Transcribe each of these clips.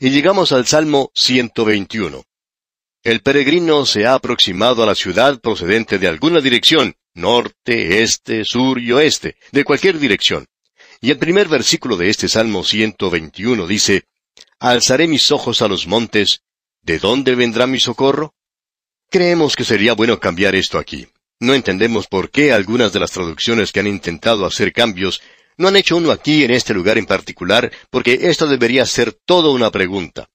y llegamos al Salmo 121. El peregrino se ha aproximado a la ciudad procedente de alguna dirección, norte, este, sur y oeste, de cualquier dirección. Y el primer versículo de este Salmo 121 dice, Alzaré mis ojos a los montes, ¿de dónde vendrá mi socorro? Creemos que sería bueno cambiar esto aquí. No entendemos por qué algunas de las traducciones que han intentado hacer cambios no han hecho uno aquí en este lugar en particular, porque esto debería ser todo una pregunta.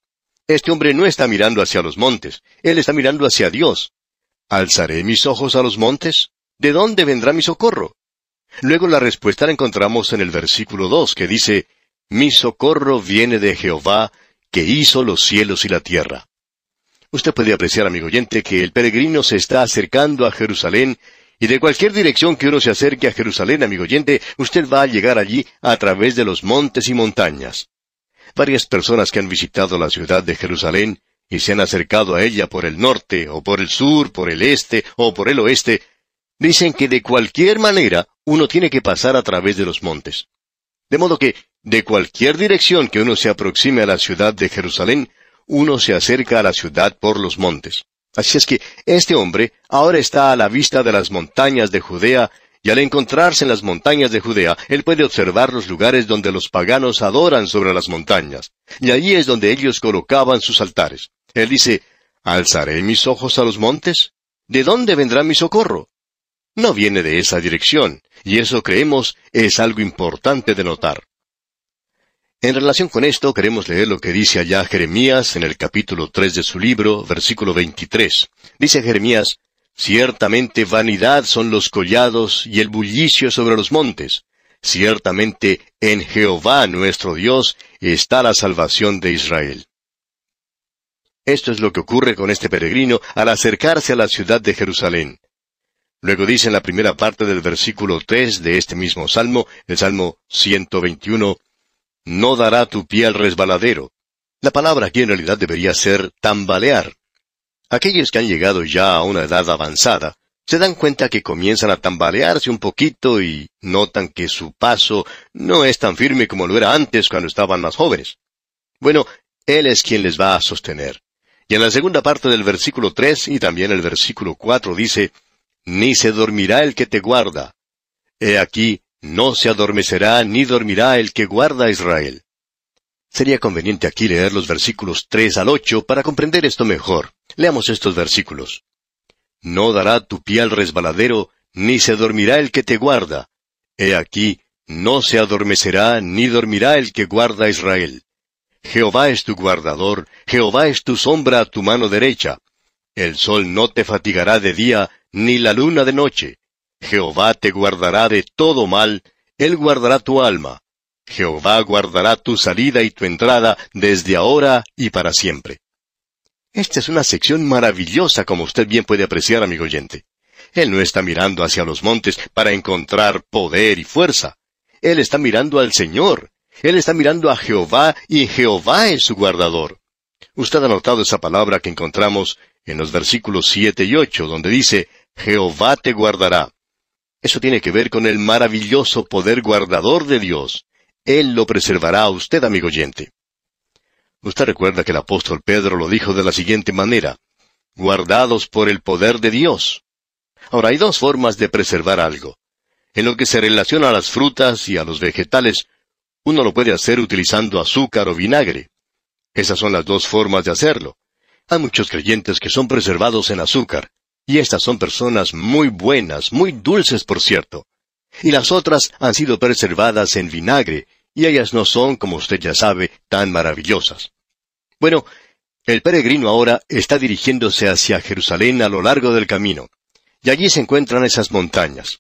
Este hombre no está mirando hacia los montes, él está mirando hacia Dios. ¿Alzaré mis ojos a los montes? ¿De dónde vendrá mi socorro? Luego la respuesta la encontramos en el versículo dos, que dice, Mi socorro viene de Jehová, que hizo los cielos y la tierra. Usted puede apreciar, amigo oyente, que el peregrino se está acercando a Jerusalén, y de cualquier dirección que uno se acerque a Jerusalén, amigo oyente, usted va a llegar allí a través de los montes y montañas. Varias personas que han visitado la ciudad de Jerusalén y se han acercado a ella por el norte, o por el sur, por el este, o por el oeste, dicen que de cualquier manera uno tiene que pasar a través de los montes. De modo que, de cualquier dirección que uno se aproxime a la ciudad de Jerusalén, uno se acerca a la ciudad por los montes. Así es que este hombre ahora está a la vista de las montañas de Judea, y al encontrarse en las montañas de Judea, él puede observar los lugares donde los paganos adoran sobre las montañas, y allí es donde ellos colocaban sus altares. Él dice, ¿Alzaré mis ojos a los montes? ¿De dónde vendrá mi socorro? No viene de esa dirección, y eso creemos es algo importante de notar. En relación con esto, queremos leer lo que dice allá Jeremías en el capítulo tres de su libro, versículo 23. Dice Jeremías, Ciertamente vanidad son los collados y el bullicio sobre los montes. Ciertamente en Jehová nuestro Dios está la salvación de Israel. Esto es lo que ocurre con este peregrino al acercarse a la ciudad de Jerusalén. Luego dice en la primera parte del versículo tres de este mismo salmo, el salmo 121, No dará tu pie al resbaladero. La palabra aquí en realidad debería ser tambalear. Aquellos que han llegado ya a una edad avanzada se dan cuenta que comienzan a tambalearse un poquito y notan que su paso no es tan firme como lo era antes cuando estaban más jóvenes. Bueno, Él es quien les va a sostener. Y en la segunda parte del versículo tres y también el versículo cuatro dice, ni se dormirá el que te guarda. He aquí, no se adormecerá ni dormirá el que guarda a Israel. Sería conveniente aquí leer los versículos tres al ocho para comprender esto mejor. Leamos estos versículos. No dará tu pie al resbaladero, ni se dormirá el que te guarda. He aquí, no se adormecerá ni dormirá el que guarda a Israel. Jehová es tu guardador, Jehová es tu sombra a tu mano derecha. El sol no te fatigará de día, ni la luna de noche. Jehová te guardará de todo mal, Él guardará tu alma. Jehová guardará tu salida y tu entrada desde ahora y para siempre. Esta es una sección maravillosa, como usted bien puede apreciar, amigo oyente. Él no está mirando hacia los montes para encontrar poder y fuerza. Él está mirando al Señor. Él está mirando a Jehová y Jehová es su guardador. Usted ha notado esa palabra que encontramos en los versículos siete y ocho, donde dice, Jehová te guardará. Eso tiene que ver con el maravilloso poder guardador de Dios. Él lo preservará a usted, amigo oyente. Usted recuerda que el apóstol Pedro lo dijo de la siguiente manera, guardados por el poder de Dios. Ahora, hay dos formas de preservar algo. En lo que se relaciona a las frutas y a los vegetales, uno lo puede hacer utilizando azúcar o vinagre. Esas son las dos formas de hacerlo. Hay muchos creyentes que son preservados en azúcar, y estas son personas muy buenas, muy dulces por cierto. Y las otras han sido preservadas en vinagre, y ellas no son, como usted ya sabe, tan maravillosas. Bueno, el peregrino ahora está dirigiéndose hacia Jerusalén a lo largo del camino, y allí se encuentran esas montañas.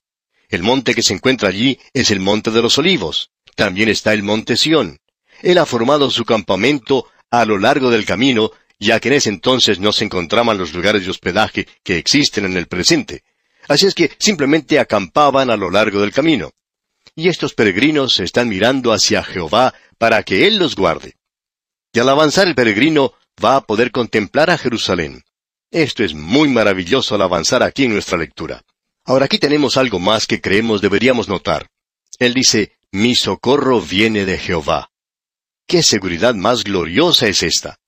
El monte que se encuentra allí es el monte de los olivos. También está el monte Sión. Él ha formado su campamento a lo largo del camino ya que en ese entonces no se encontraban los lugares de hospedaje que existen en el presente. Así es que simplemente acampaban a lo largo del camino. Y estos peregrinos están mirando hacia Jehová para que Él los guarde. Y al avanzar el peregrino va a poder contemplar a Jerusalén. Esto es muy maravilloso al avanzar aquí en nuestra lectura. Ahora aquí tenemos algo más que creemos deberíamos notar. Él dice, mi socorro viene de Jehová. ¿Qué seguridad más gloriosa es esta?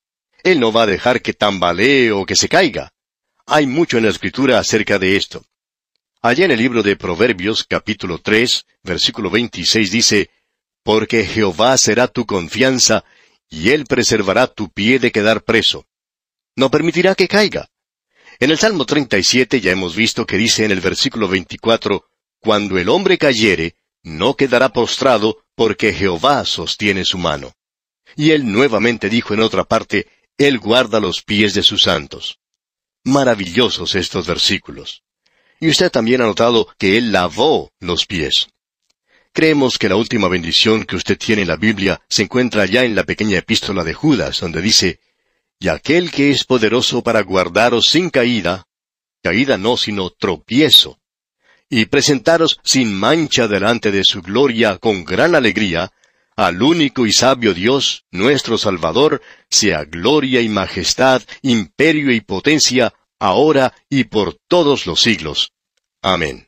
Él no va a dejar que tambalee o que se caiga. Hay mucho en la escritura acerca de esto. Allá en el libro de Proverbios capítulo 3, versículo 26 dice, Porque Jehová será tu confianza, y él preservará tu pie de quedar preso. No permitirá que caiga. En el Salmo 37 ya hemos visto que dice en el versículo 24, Cuando el hombre cayere, no quedará postrado, porque Jehová sostiene su mano. Y él nuevamente dijo en otra parte, Él guarda los pies de sus santos. Maravillosos estos versículos. Y usted también ha notado que Él lavó los pies. Creemos que la última bendición que usted tiene en la Biblia se encuentra ya en la pequeña epístola de Judas, donde dice, Y aquel que es poderoso para guardaros sin caída, caída no, sino tropiezo, y presentaros sin mancha delante de su gloria con gran alegría, al único y sabio Dios, nuestro Salvador, sea gloria y majestad, imperio y potencia, ahora y por todos los siglos. Amén.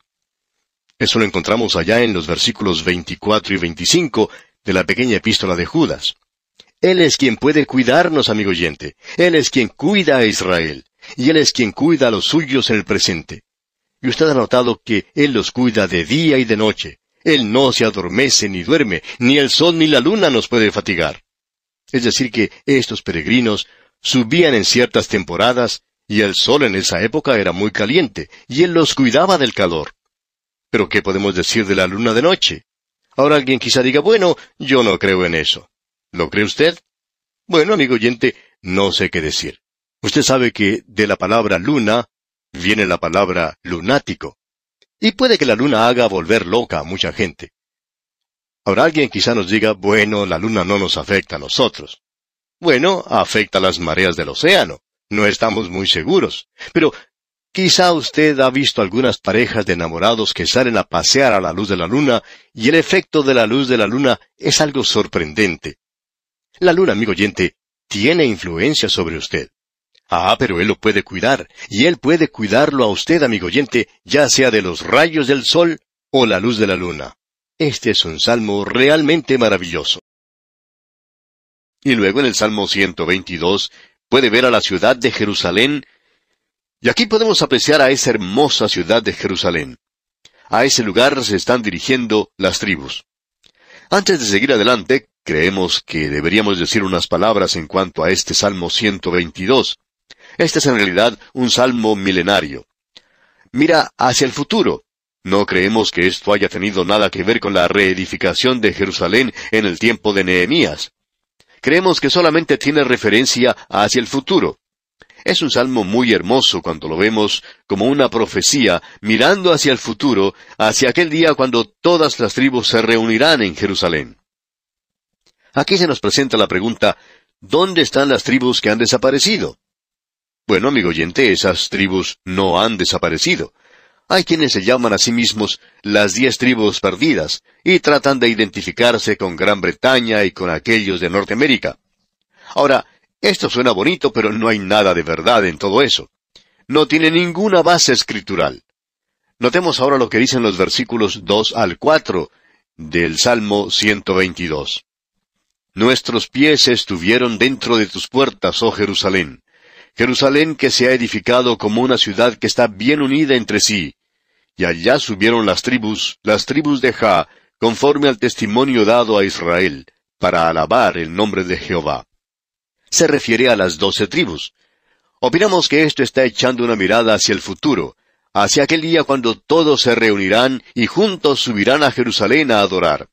Eso lo encontramos allá en los versículos 24 y 25 de la pequeña epístola de Judas. Él es quien puede cuidarnos, amigo oyente. Él es quien cuida a Israel. Y Él es quien cuida a los suyos en el presente. Y usted ha notado que Él los cuida de día y de noche. Él no se adormece ni duerme, ni el sol ni la luna nos puede fatigar. Es decir, que estos peregrinos subían en ciertas temporadas y el sol en esa época era muy caliente, y él los cuidaba del calor. Pero ¿qué podemos decir de la luna de noche? Ahora alguien quizá diga, bueno, yo no creo en eso. ¿Lo cree usted? Bueno, amigo oyente, no sé qué decir. Usted sabe que de la palabra luna viene la palabra lunático. Y puede que la luna haga volver loca a mucha gente. Ahora alguien quizá nos diga, bueno, la luna no nos afecta a nosotros. Bueno, afecta a las mareas del océano. No estamos muy seguros. Pero quizá usted ha visto algunas parejas de enamorados que salen a pasear a la luz de la luna, y el efecto de la luz de la luna es algo sorprendente. La luna, amigo oyente, tiene influencia sobre usted. Ah, pero Él lo puede cuidar, y Él puede cuidarlo a usted, amigo oyente, ya sea de los rayos del sol o la luz de la luna. Este es un salmo realmente maravilloso. Y luego en el Salmo 122 puede ver a la ciudad de Jerusalén, y aquí podemos apreciar a esa hermosa ciudad de Jerusalén. A ese lugar se están dirigiendo las tribus. Antes de seguir adelante, creemos que deberíamos decir unas palabras en cuanto a este Salmo 122. Este es en realidad un salmo milenario. Mira hacia el futuro. No creemos que esto haya tenido nada que ver con la reedificación de Jerusalén en el tiempo de Nehemías creemos que solamente tiene referencia hacia el futuro. Es un salmo muy hermoso cuando lo vemos como una profecía mirando hacia el futuro, hacia aquel día cuando todas las tribus se reunirán en Jerusalén. Aquí se nos presenta la pregunta, ¿dónde están las tribus que han desaparecido? Bueno, amigo oyente, esas tribus no han desaparecido. Hay quienes se llaman a sí mismos las diez tribus perdidas y tratan de identificarse con Gran Bretaña y con aquellos de Norteamérica. Ahora, esto suena bonito, pero no hay nada de verdad en todo eso. No tiene ninguna base escritural. Notemos ahora lo que dicen los versículos 2 al 4 del Salmo 122. Nuestros pies estuvieron dentro de tus puertas, oh Jerusalén. Jerusalén que se ha edificado como una ciudad que está bien unida entre sí, y allá subieron las tribus, las tribus de Ja, conforme al testimonio dado a Israel, para alabar el nombre de Jehová. Se refiere a las doce tribus. Opinamos que esto está echando una mirada hacia el futuro, hacia aquel día cuando todos se reunirán y juntos subirán a Jerusalén a adorar.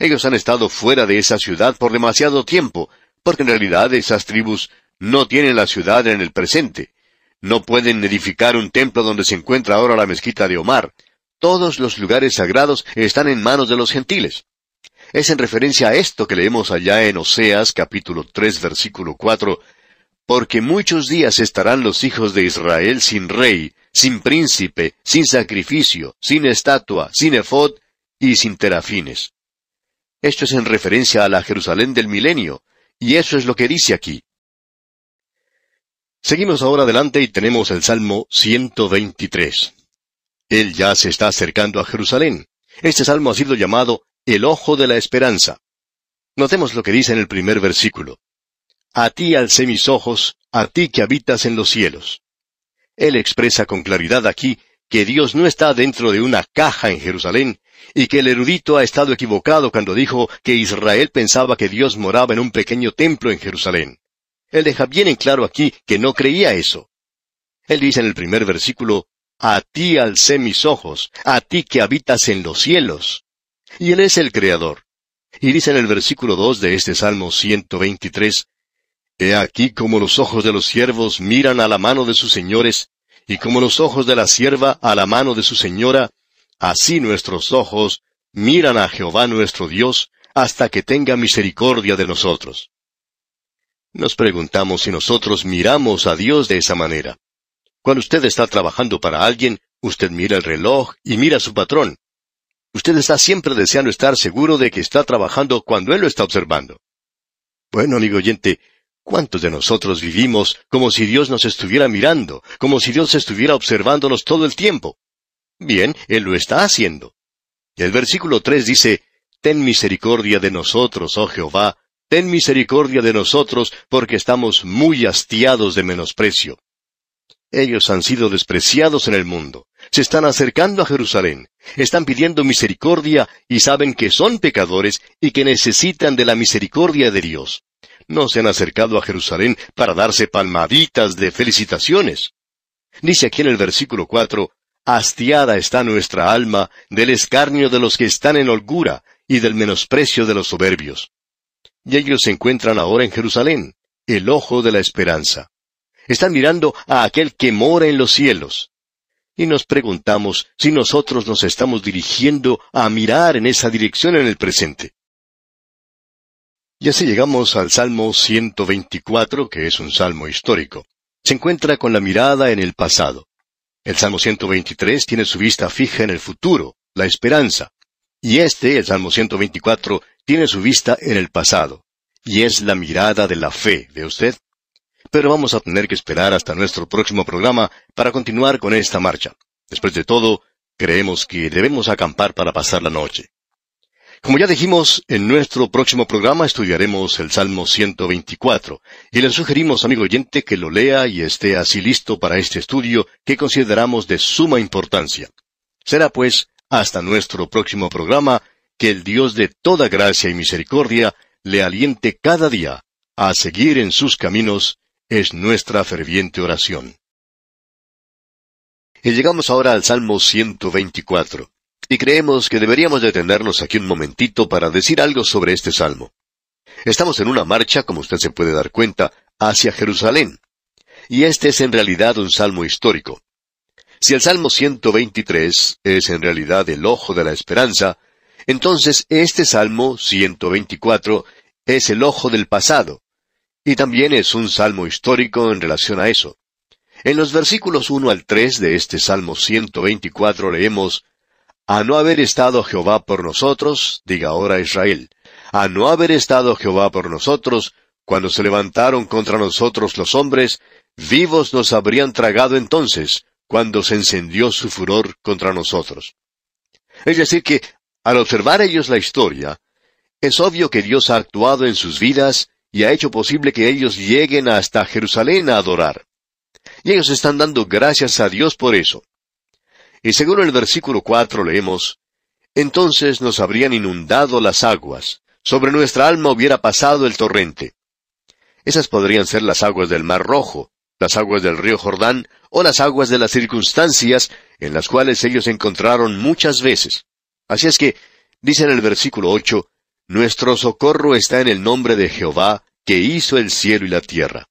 Ellos han estado fuera de esa ciudad por demasiado tiempo, porque en realidad esas tribus no tienen la ciudad en el presente. No pueden edificar un templo donde se encuentra ahora la mezquita de Omar. Todos los lugares sagrados están en manos de los gentiles. Es en referencia a esto que leemos allá en Oseas capítulo 3 versículo 4, porque muchos días estarán los hijos de Israel sin rey, sin príncipe, sin sacrificio, sin estatua, sin efod y sin terafines. Esto es en referencia a la Jerusalén del milenio, y eso es lo que dice aquí. Seguimos ahora adelante y tenemos el Salmo 123. Él ya se está acercando a Jerusalén. Este salmo ha sido llamado el ojo de la esperanza. Notemos lo que dice en el primer versículo. A ti alcé mis ojos, a ti que habitas en los cielos. Él expresa con claridad aquí que Dios no está dentro de una caja en Jerusalén, y que el erudito ha estado equivocado cuando dijo que Israel pensaba que Dios moraba en un pequeño templo en Jerusalén. Él deja bien en claro aquí que no creía eso. Él dice en el primer versículo, A ti alcé mis ojos, a ti que habitas en los cielos. Y Él es el Creador. Y dice en el versículo dos de este Salmo 123, He aquí como los ojos de los siervos miran a la mano de sus señores, y como los ojos de la sierva a la mano de su señora, así nuestros ojos miran a Jehová nuestro Dios, hasta que tenga misericordia de nosotros. Nos preguntamos si nosotros miramos a Dios de esa manera. Cuando usted está trabajando para alguien, usted mira el reloj y mira a su patrón. Usted está siempre deseando estar seguro de que está trabajando cuando Él lo está observando. Bueno, amigo oyente, ¿cuántos de nosotros vivimos como si Dios nos estuviera mirando, como si Dios estuviera observándonos todo el tiempo? Bien, Él lo está haciendo. El versículo tres dice, Ten misericordia de nosotros, oh Jehová, ten misericordia de nosotros, porque estamos muy hastiados de menosprecio. Ellos han sido despreciados en el mundo. Se están acercando a Jerusalén. Están pidiendo misericordia y saben que son pecadores y que necesitan de la misericordia de Dios. No se han acercado a Jerusalén para darse palmaditas de felicitaciones. Dice aquí en el versículo cuatro, Hastiada está nuestra alma del escarnio de los que están en holgura y del menosprecio de los soberbios. Y ellos se encuentran ahora en Jerusalén, el ojo de la esperanza. Están mirando a aquel que mora en los cielos. Y nos preguntamos si nosotros nos estamos dirigiendo a mirar en esa dirección en el presente. Y así llegamos al Salmo 124, que es un salmo histórico. Se encuentra con la mirada en el pasado. El Salmo 123 tiene su vista fija en el futuro, la esperanza. Y este, el Salmo 124, tiene su vista en el pasado. Y es la mirada de la fe, ¿ve usted? pero vamos a tener que esperar hasta nuestro próximo programa para continuar con esta marcha. Después de todo, creemos que debemos acampar para pasar la noche. Como ya dijimos, en nuestro próximo programa estudiaremos el Salmo 124, y le sugerimos, amigo oyente, que lo lea y esté así listo para este estudio que consideramos de suma importancia. Será pues, hasta nuestro próximo programa, que el Dios de toda gracia y misericordia le aliente cada día a seguir en sus caminos es nuestra ferviente oración. Y llegamos ahora al Salmo 124. Y creemos que deberíamos detenernos aquí un momentito para decir algo sobre este salmo. Estamos en una marcha, como usted se puede dar cuenta, hacia Jerusalén. Y este es en realidad un salmo histórico. Si el Salmo 123 es en realidad el ojo de la esperanza, entonces este Salmo 124 es el ojo del pasado, y también es un salmo histórico en relación a eso. En los versículos 1 al 3 de este Salmo 124 leemos, A no haber estado Jehová por nosotros, diga ahora Israel, a no haber estado Jehová por nosotros, cuando se levantaron contra nosotros los hombres, vivos nos habrían tragado entonces, cuando se encendió su furor contra nosotros. Es decir, que al observar ellos la historia, es obvio que Dios ha actuado en sus vidas y ha hecho posible que ellos lleguen hasta Jerusalén a adorar. Y ellos están dando gracias a Dios por eso. Y según el versículo cuatro leemos, Entonces nos habrían inundado las aguas, sobre nuestra alma hubiera pasado el torrente. Esas podrían ser las aguas del Mar Rojo, las aguas del río Jordán, o las aguas de las circunstancias en las cuales ellos se encontraron muchas veces. Así es que, dice en el versículo ocho, Nuestro socorro está en el nombre de Jehová, que hizo el cielo y la tierra.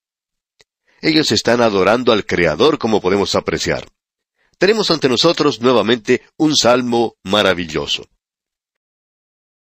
Ellos están adorando al Creador como podemos apreciar. Tenemos ante nosotros nuevamente un salmo maravilloso.